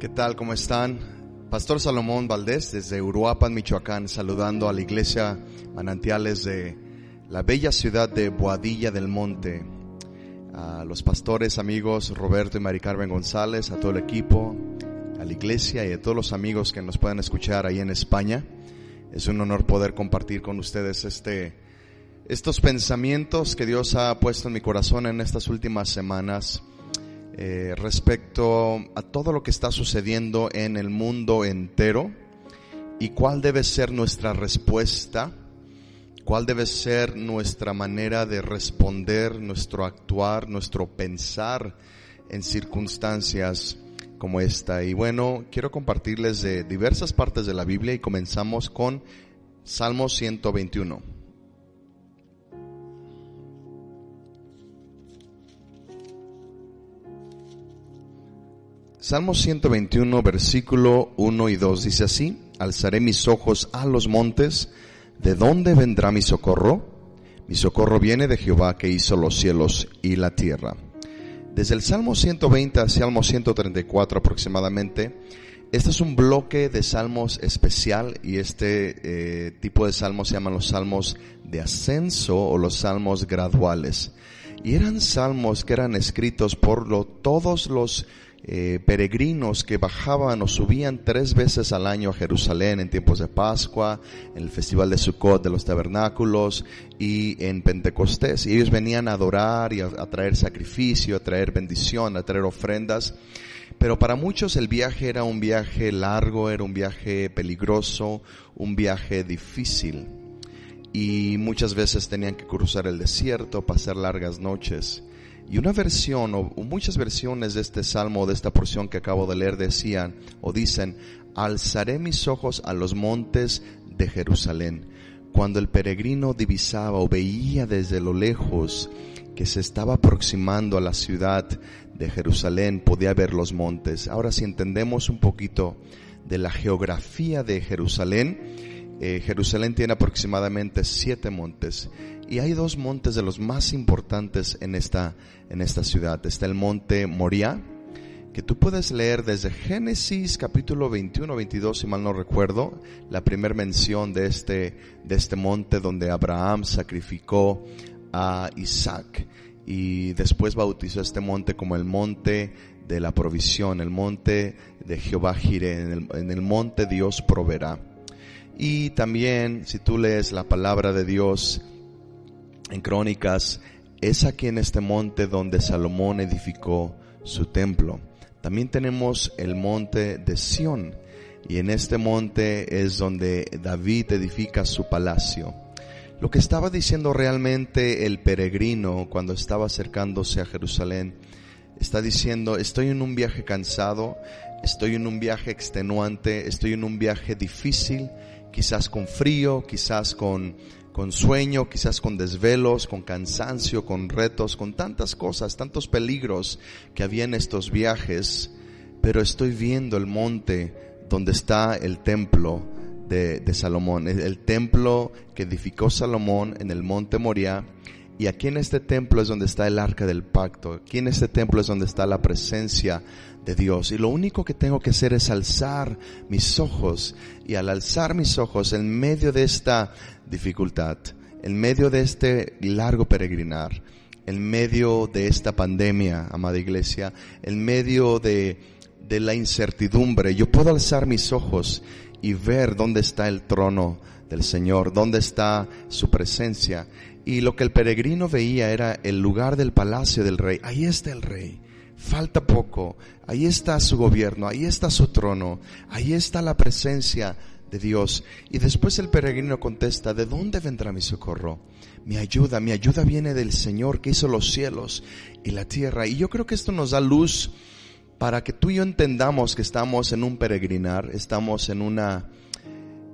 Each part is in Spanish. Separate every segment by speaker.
Speaker 1: ¿Qué tal? ¿Cómo están? Pastor Salomón Valdés desde Uruapan, Michoacán, saludando a la iglesia Manantiales de la bella ciudad de Boadilla del Monte, a los pastores, amigos Roberto y Mari Carmen González, a todo el equipo, a la iglesia y a todos los amigos que nos puedan escuchar ahí en España. Es un honor poder compartir con ustedes este, estos pensamientos que Dios ha puesto en mi corazón en estas últimas semanas eh, respecto a todo lo que está sucediendo en el mundo entero y cuál debe ser nuestra respuesta, cuál debe ser nuestra manera de responder, nuestro actuar, nuestro pensar en circunstancias como esta. Y bueno, quiero compartirles de diversas partes de la Biblia y comenzamos con Salmo 121. Salmo 121, versículo 1 y 2 dice así, alzaré mis ojos a los montes, ¿de dónde vendrá mi socorro? Mi socorro viene de Jehová que hizo los cielos y la tierra. Desde el Salmo 120 al Salmo 134 aproximadamente, este es un bloque de salmos especial y este eh, tipo de salmos se llaman los salmos de ascenso o los salmos graduales. Y eran salmos que eran escritos por lo, todos los eh, peregrinos que bajaban o subían tres veces al año a Jerusalén en tiempos de Pascua, en el festival de Sukkot de los tabernáculos y en Pentecostés. Y ellos venían a adorar y a, a traer sacrificio, a traer bendición, a traer ofrendas. Pero para muchos el viaje era un viaje largo, era un viaje peligroso, un viaje difícil. Y muchas veces tenían que cruzar el desierto, pasar largas noches. Y una versión o muchas versiones de este salmo, de esta porción que acabo de leer, decían o dicen, alzaré mis ojos a los montes de Jerusalén. Cuando el peregrino divisaba o veía desde lo lejos que se estaba aproximando a la ciudad de Jerusalén, podía ver los montes. Ahora si entendemos un poquito de la geografía de Jerusalén, eh, Jerusalén tiene aproximadamente siete montes y hay dos montes de los más importantes en esta, en esta ciudad. Está el monte Moria, que tú puedes leer desde Génesis capítulo 21, 22, si mal no recuerdo, la primera mención de este, de este monte donde Abraham sacrificó a Isaac y después bautizó este monte como el monte de la provisión, el monte de Jehová Jireh, en el, en el monte Dios proveerá. Y también, si tú lees la palabra de Dios, en Crónicas, es aquí en este monte donde Salomón edificó su templo. También tenemos el monte de Sión y en este monte es donde David edifica su palacio. Lo que estaba diciendo realmente el peregrino cuando estaba acercándose a Jerusalén, está diciendo, estoy en un viaje cansado, estoy en un viaje extenuante, estoy en un viaje difícil, quizás con frío, quizás con con sueño, quizás con desvelos, con cansancio, con retos, con tantas cosas, tantos peligros que había en estos viajes, pero estoy viendo el monte donde está el templo de, Salomón, el, templo que edificó Salomón en el monte Moria, y aquí en este templo es donde está el arca del pacto, aquí en este templo es donde está la presencia de Dios. Y lo único que tengo que hacer es alzar mis ojos. Y al alzar mis ojos en medio de esta dificultad, en medio de este largo peregrinar, en medio de esta pandemia, amada iglesia, en medio de, de la incertidumbre, yo puedo alzar mis ojos y ver dónde está el trono del Señor, dónde está su presencia. Y lo que el peregrino veía era el lugar del palacio del rey. Ahí está el rey. Falta poco. Ahí está su gobierno, ahí está su trono, ahí está la presencia de Dios. Y después el peregrino contesta, ¿de dónde vendrá mi socorro? Mi ayuda, mi ayuda viene del Señor que hizo los cielos y la tierra. Y yo creo que esto nos da luz para que tú y yo entendamos que estamos en un peregrinar, estamos en una,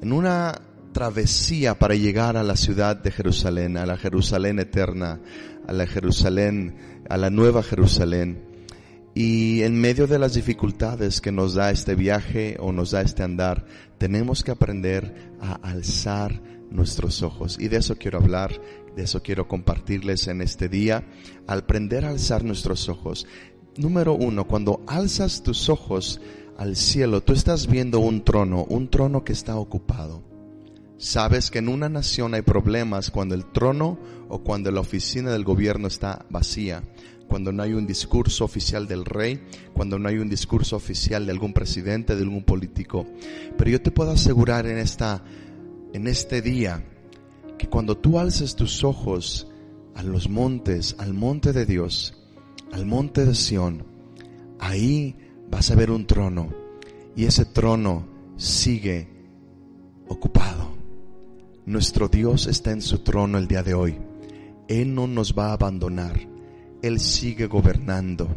Speaker 1: en una travesía para llegar a la ciudad de Jerusalén, a la Jerusalén eterna, a la Jerusalén, a la nueva Jerusalén. Y en medio de las dificultades que nos da este viaje o nos da este andar, tenemos que aprender a alzar nuestros ojos. Y de eso quiero hablar, de eso quiero compartirles en este día. Al aprender a alzar nuestros ojos. Número uno, cuando alzas tus ojos al cielo, tú estás viendo un trono, un trono que está ocupado. Sabes que en una nación hay problemas cuando el trono o cuando la oficina del gobierno está vacía cuando no hay un discurso oficial del rey, cuando no hay un discurso oficial de algún presidente, de algún político. Pero yo te puedo asegurar en esta, en este día, que cuando tú alces tus ojos a los montes, al monte de Dios, al monte de Sión, ahí vas a ver un trono y ese trono sigue ocupado. Nuestro Dios está en su trono el día de hoy. Él no nos va a abandonar. Él sigue gobernando.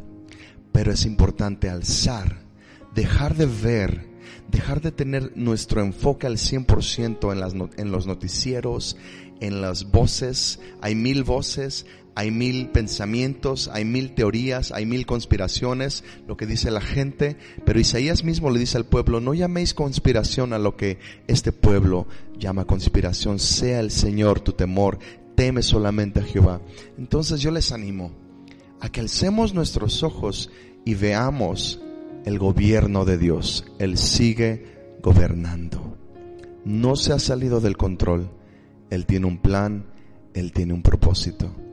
Speaker 1: Pero es importante alzar, dejar de ver, dejar de tener nuestro enfoque al 100% en, las, en los noticieros, en las voces. Hay mil voces, hay mil pensamientos, hay mil teorías, hay mil conspiraciones, lo que dice la gente, pero Isaías mismo le dice al pueblo, no llaméis conspiración a lo que este pueblo llama conspiración, sea el Señor tu temor, teme solamente a Jehová. Entonces yo les animo a que alcemos nuestros ojos y veamos el gobierno de Dios. Él sigue gobernando. No se ha salido del control. Él tiene un plan, Él tiene un propósito.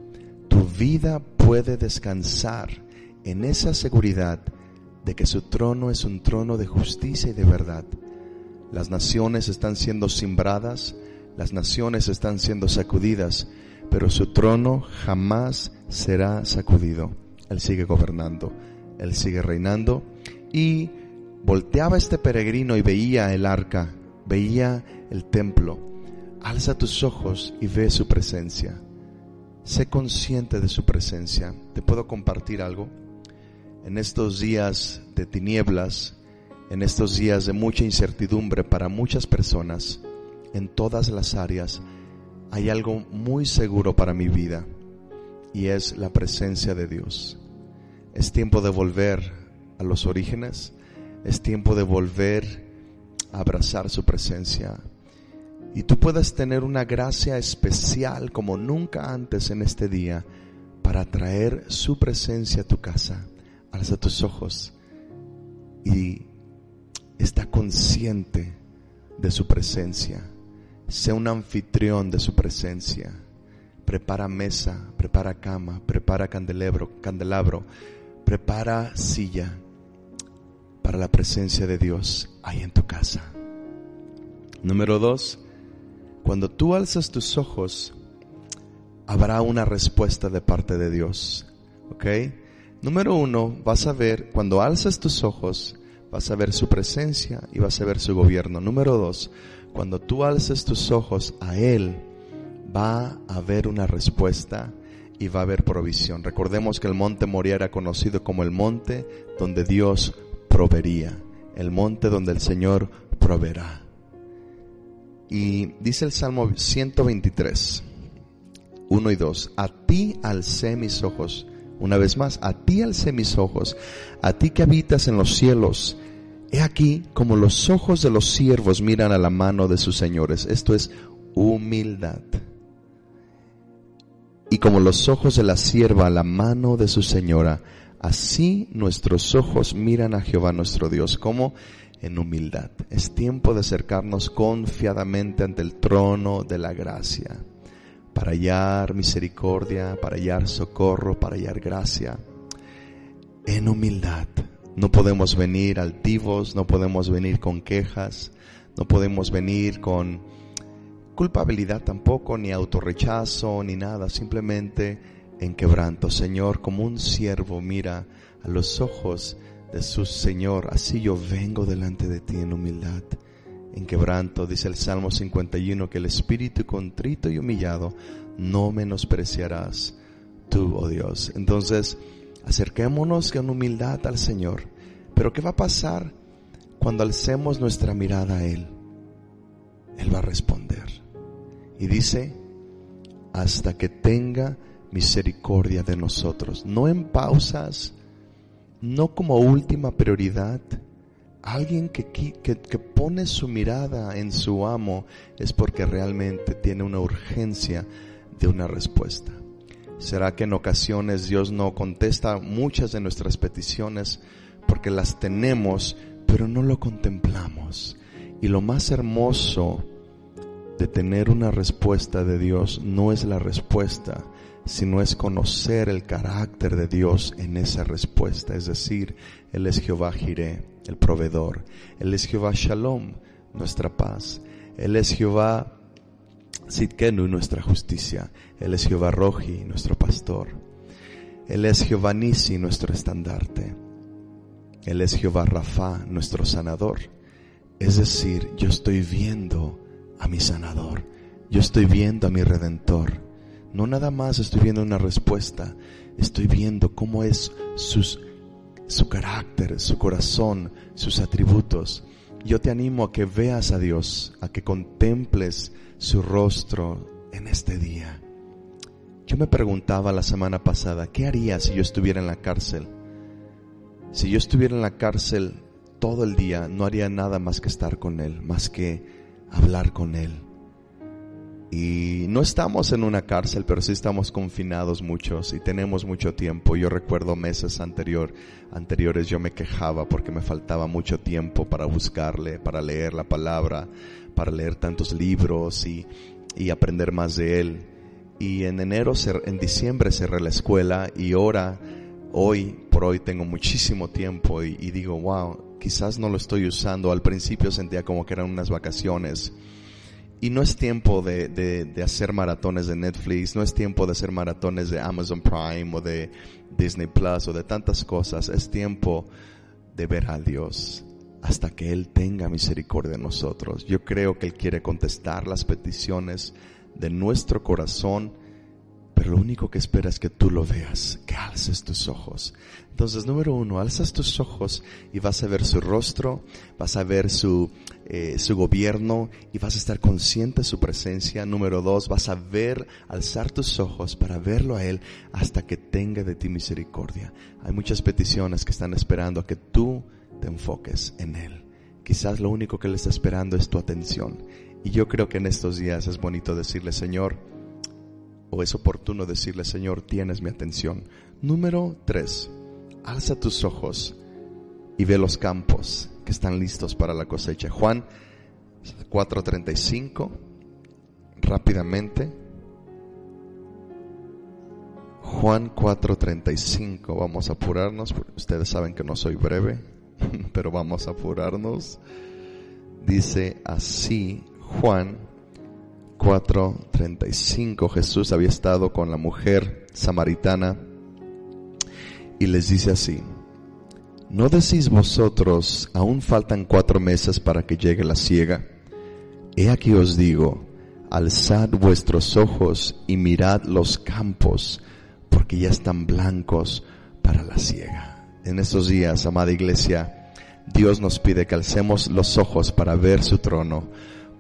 Speaker 1: Tu vida puede descansar en esa seguridad de que su trono es un trono de justicia y de verdad. Las naciones están siendo simbradas, las naciones están siendo sacudidas, pero su trono jamás será sacudido. Él sigue gobernando, Él sigue reinando y volteaba este peregrino y veía el arca, veía el templo. Alza tus ojos y ve su presencia. Sé consciente de su presencia. ¿Te puedo compartir algo? En estos días de tinieblas, en estos días de mucha incertidumbre para muchas personas, en todas las áreas, hay algo muy seguro para mi vida y es la presencia de Dios. Es tiempo de volver a los orígenes, es tiempo de volver a abrazar su presencia. Y tú puedes tener una gracia especial como nunca antes en este día para traer su presencia a tu casa. Alza tus ojos y está consciente de su presencia sea un anfitrión de su presencia. Prepara mesa, prepara cama, prepara candelabro, candelabro, prepara silla para la presencia de Dios ahí en tu casa. Número dos, cuando tú alzas tus ojos, habrá una respuesta de parte de Dios. ¿Ok? Número uno, vas a ver, cuando alzas tus ojos, vas a ver su presencia y vas a ver su gobierno. Número dos, cuando tú alces tus ojos a Él, va a haber una respuesta y va a haber provisión. Recordemos que el monte Moria era conocido como el monte donde Dios proveería, el monte donde el Señor proveerá. Y dice el Salmo 123, 1 y 2, a ti alcé mis ojos, una vez más, a ti alcé mis ojos, a ti que habitas en los cielos, He aquí como los ojos de los siervos miran a la mano de sus señores. Esto es humildad. Y como los ojos de la sierva a la mano de su señora, así nuestros ojos miran a Jehová nuestro Dios, como en humildad. Es tiempo de acercarnos confiadamente ante el trono de la gracia, para hallar misericordia, para hallar socorro, para hallar gracia, en humildad no podemos venir altivos, no podemos venir con quejas, no podemos venir con culpabilidad tampoco, ni autorrechazo, ni nada, simplemente en quebranto. Señor, como un siervo mira a los ojos de su Señor, así yo vengo delante de ti en humildad en quebranto. Dice el Salmo 51 que el espíritu contrito y humillado no menospreciarás tú, oh Dios. Entonces, acerquémonos con humildad al Señor. Pero ¿qué va a pasar cuando alcemos nuestra mirada a Él? Él va a responder. Y dice, hasta que tenga misericordia de nosotros. No en pausas, no como última prioridad. Alguien que, que, pone su mirada en su amo es porque realmente tiene una urgencia de una respuesta. ¿Será que en ocasiones Dios no contesta muchas de nuestras peticiones porque las tenemos, pero no lo contemplamos? Y lo más hermoso de tener una respuesta de Dios no es la respuesta, sino es conocer el carácter de Dios en esa respuesta. Es decir, Él es Jehová Jireh, el proveedor. Él es Jehová Shalom, nuestra paz. Él es Jehová Sitkenu, nuestra justicia. Él es Jehová Roji, nuestro pastor. Él es Jehová Nisi, nuestro estandarte. Él es Jehová Rafa, nuestro sanador. Es decir, yo estoy viendo a mi sanador. Yo estoy viendo a mi redentor. No nada más estoy viendo una respuesta, estoy viendo cómo es su carácter, su corazón, sus atributos. Yo te animo a que veas a Dios, a que contemples su rostro en este día. Yo me preguntaba la semana pasada, ¿qué haría si yo estuviera en la cárcel? Si yo estuviera en la cárcel todo el día, no haría nada más que estar con Él, más que hablar con Él. Y no estamos en una cárcel, pero sí estamos confinados muchos y tenemos mucho tiempo. Yo recuerdo meses anterior, anteriores yo me quejaba porque me faltaba mucho tiempo para buscarle, para leer la palabra, para leer tantos libros y, y aprender más de Él. Y en enero, en diciembre cerré la escuela y ahora, hoy por hoy tengo muchísimo tiempo y, y digo, wow, quizás no lo estoy usando. Al principio sentía como que eran unas vacaciones y no es tiempo de, de, hacer maratones de Netflix, no es tiempo de hacer maratones de Amazon Prime o de Disney Plus o de tantas cosas. Es tiempo de ver a Dios hasta que Él tenga misericordia de nosotros. Yo creo que Él quiere contestar las peticiones de nuestro corazón pero lo único que espera es que tú lo veas, que alces tus ojos. Entonces, número uno, alzas tus ojos y vas a ver su rostro, vas a ver su, eh, su gobierno y vas a estar consciente de su presencia. Número dos, vas a ver, alzar tus ojos para verlo a Él hasta que tenga de ti misericordia. Hay muchas peticiones que están esperando a que tú te enfoques en Él. Quizás lo único que Él está esperando es tu atención. Y yo creo que en estos días es bonito decirle, Señor, es oportuno decirle, Señor, tienes mi atención. Número tres, alza tus ojos y ve los campos que están listos para la cosecha. Juan 4:35, rápidamente. Juan 4:35, vamos a apurarnos, ustedes saben que no soy breve, pero vamos a apurarnos. Dice así Juan 4:35 Jesús había estado con la mujer samaritana y les dice así, ¿no decís vosotros, aún faltan cuatro meses para que llegue la siega? He aquí os digo, alzad vuestros ojos y mirad los campos, porque ya están blancos para la siega. En estos días, amada iglesia, Dios nos pide que alcemos los ojos para ver su trono,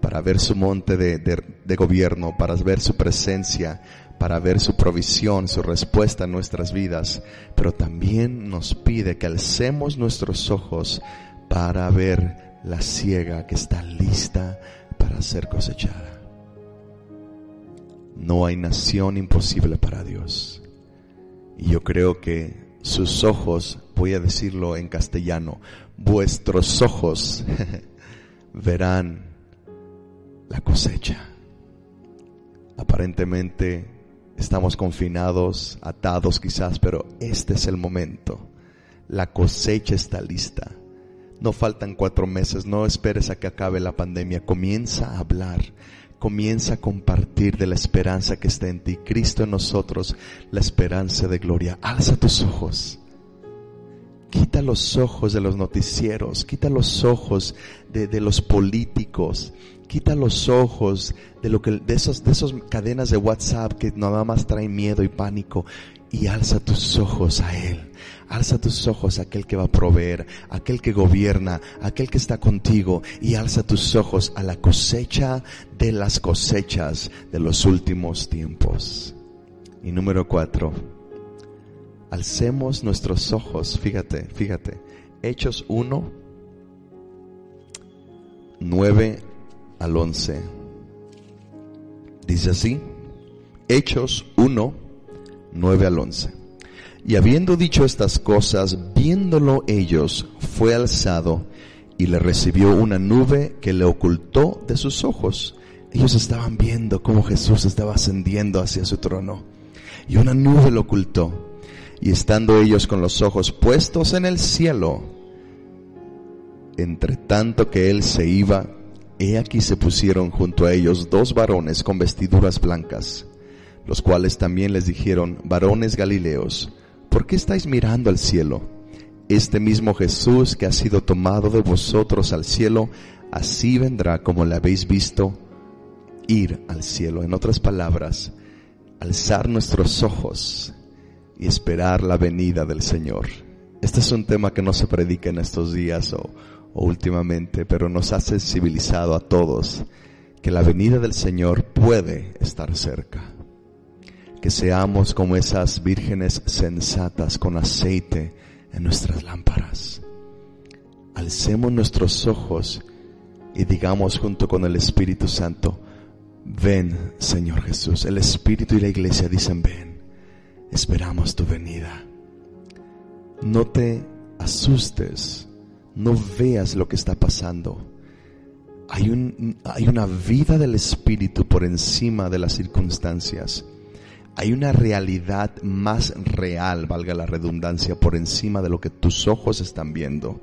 Speaker 1: para ver su monte de, gobierno, para ver su presencia, para ver su provisión, su respuesta en nuestras vidas, pero también nos pide que alcemos nuestros ojos para ver la ciega que está lista para ser cosechada. No hay nación imposible para Dios. Y yo creo que sus ojos, voy a decirlo en castellano, vuestros ojos verán la cosecha. Aparentemente estamos confinados, atados quizás, pero este es el momento. La cosecha está lista. No faltan cuatro meses, no esperes a que acabe la pandemia. Comienza a hablar, comienza a compartir de la esperanza que está en ti. Cristo en nosotros, la esperanza de gloria. Alza tus ojos Quita los ojos de los noticieros, quita los ojos de, de los políticos, quita los ojos de lo que de esos de esos cadenas de WhatsApp que nada más traen miedo y pánico y alza tus ojos a él. Alza tus ojos a aquel que va a proveer, aquel que gobierna, aquel que está contigo y alza tus ojos a la cosecha de las cosechas de los últimos tiempos. Y número cuatro, alcemos nuestros ojos, fíjate, fíjate, Hechos 1, 9 al 11. Dice así, Hechos 1, 9 al 11. Y habiendo dicho estas cosas, viéndolo ellos, fue alzado y le recibió una nube que le ocultó de sus ojos. Ellos estaban viendo cómo Jesús estaba ascendiendo hacia su trono. Y una nube lo ocultó. Y estando ellos con los ojos puestos en el cielo, entre tanto que él se iba, he aquí se pusieron junto a ellos dos varones con vestiduras blancas, los cuales también les dijeron, varones Galileos, ¿por qué estáis mirando al cielo? Este mismo Jesús que ha sido tomado de vosotros al cielo, así vendrá como le habéis visto ir al cielo. En otras palabras, alzar nuestros ojos y esperar la venida del Señor. Este es un tema que no se predica en estos días o, últimamente, pero nos ha sensibilizado a todos que la venida del Señor puede estar cerca. Que seamos como esas vírgenes sensatas con aceite en nuestras lámparas. Alcemos nuestros ojos y digamos junto con el Espíritu Santo, ven Señor Jesús. El Espíritu y la iglesia dicen, ven, esperamos tu venida. No te asustes no veas lo que está pasando. Hay, un, una vida del Espíritu por encima de las circunstancias. Hay una realidad más real, valga la redundancia, por encima de lo que tus ojos están viendo.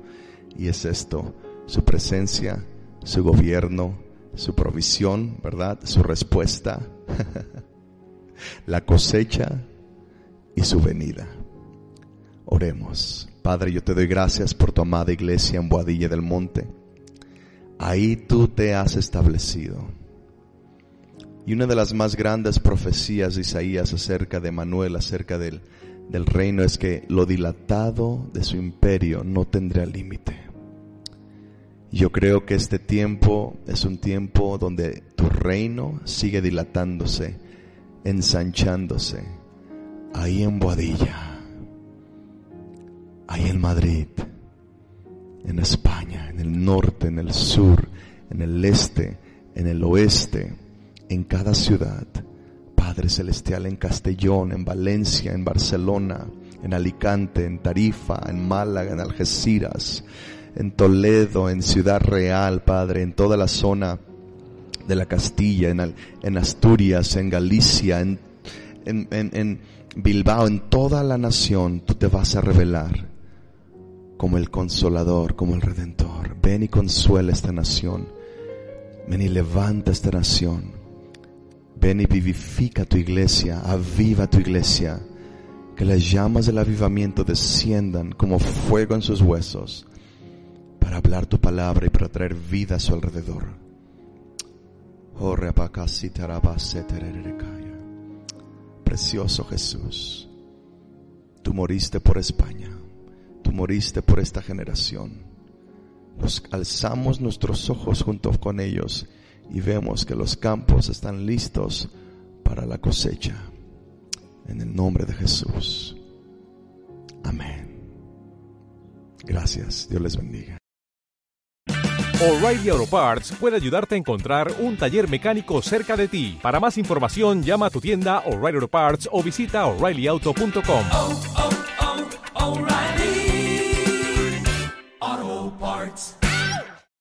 Speaker 1: Y es esto, su presencia, su gobierno, su provisión, ¿verdad? Su respuesta, la cosecha y su venida. Oremos. Padre, yo te doy gracias por tu amada iglesia en Boadilla del Monte. Ahí tú te has establecido. Y una de las más grandes profecías de Isaías acerca de Manuel, acerca del, del reino, es que lo dilatado de su imperio no tendrá límite. Yo creo que este tiempo es un tiempo donde tu reino sigue dilatándose, ensanchándose, ahí en Boadilla ahí en Madrid, en España, en el norte, en el sur, en el este, en el oeste, en cada ciudad. Padre Celestial, en Castellón, en Valencia, en Barcelona, en Alicante, en Tarifa, en Málaga, en Algeciras, en Toledo, en Ciudad Real, Padre, en toda la zona de la Castilla, en, Asturias, en Galicia, en Bilbao, en toda la nación, tú te vas a revelar como el consolador, como el redentor. Ven y consuela esta nación. Ven y levanta esta nación. Ven y vivifica tu iglesia, aviva tu iglesia. Que las llamas del avivamiento desciendan como fuego en sus huesos para hablar tu palabra y para traer vida a su alrededor. Precioso Jesús, tú moriste por España tú moriste por esta generación. Nos alzamos nuestros ojos junto con ellos y vemos que los campos están listos para la cosecha. En el nombre de Jesús. Amén. Gracias. Dios les bendiga.
Speaker 2: O'Reilly Auto Parts puede ayudarte a encontrar un taller mecánico cerca de ti. Para más información, llama a tu tienda O'Reilly Auto Parts o visita oreillyauto.com.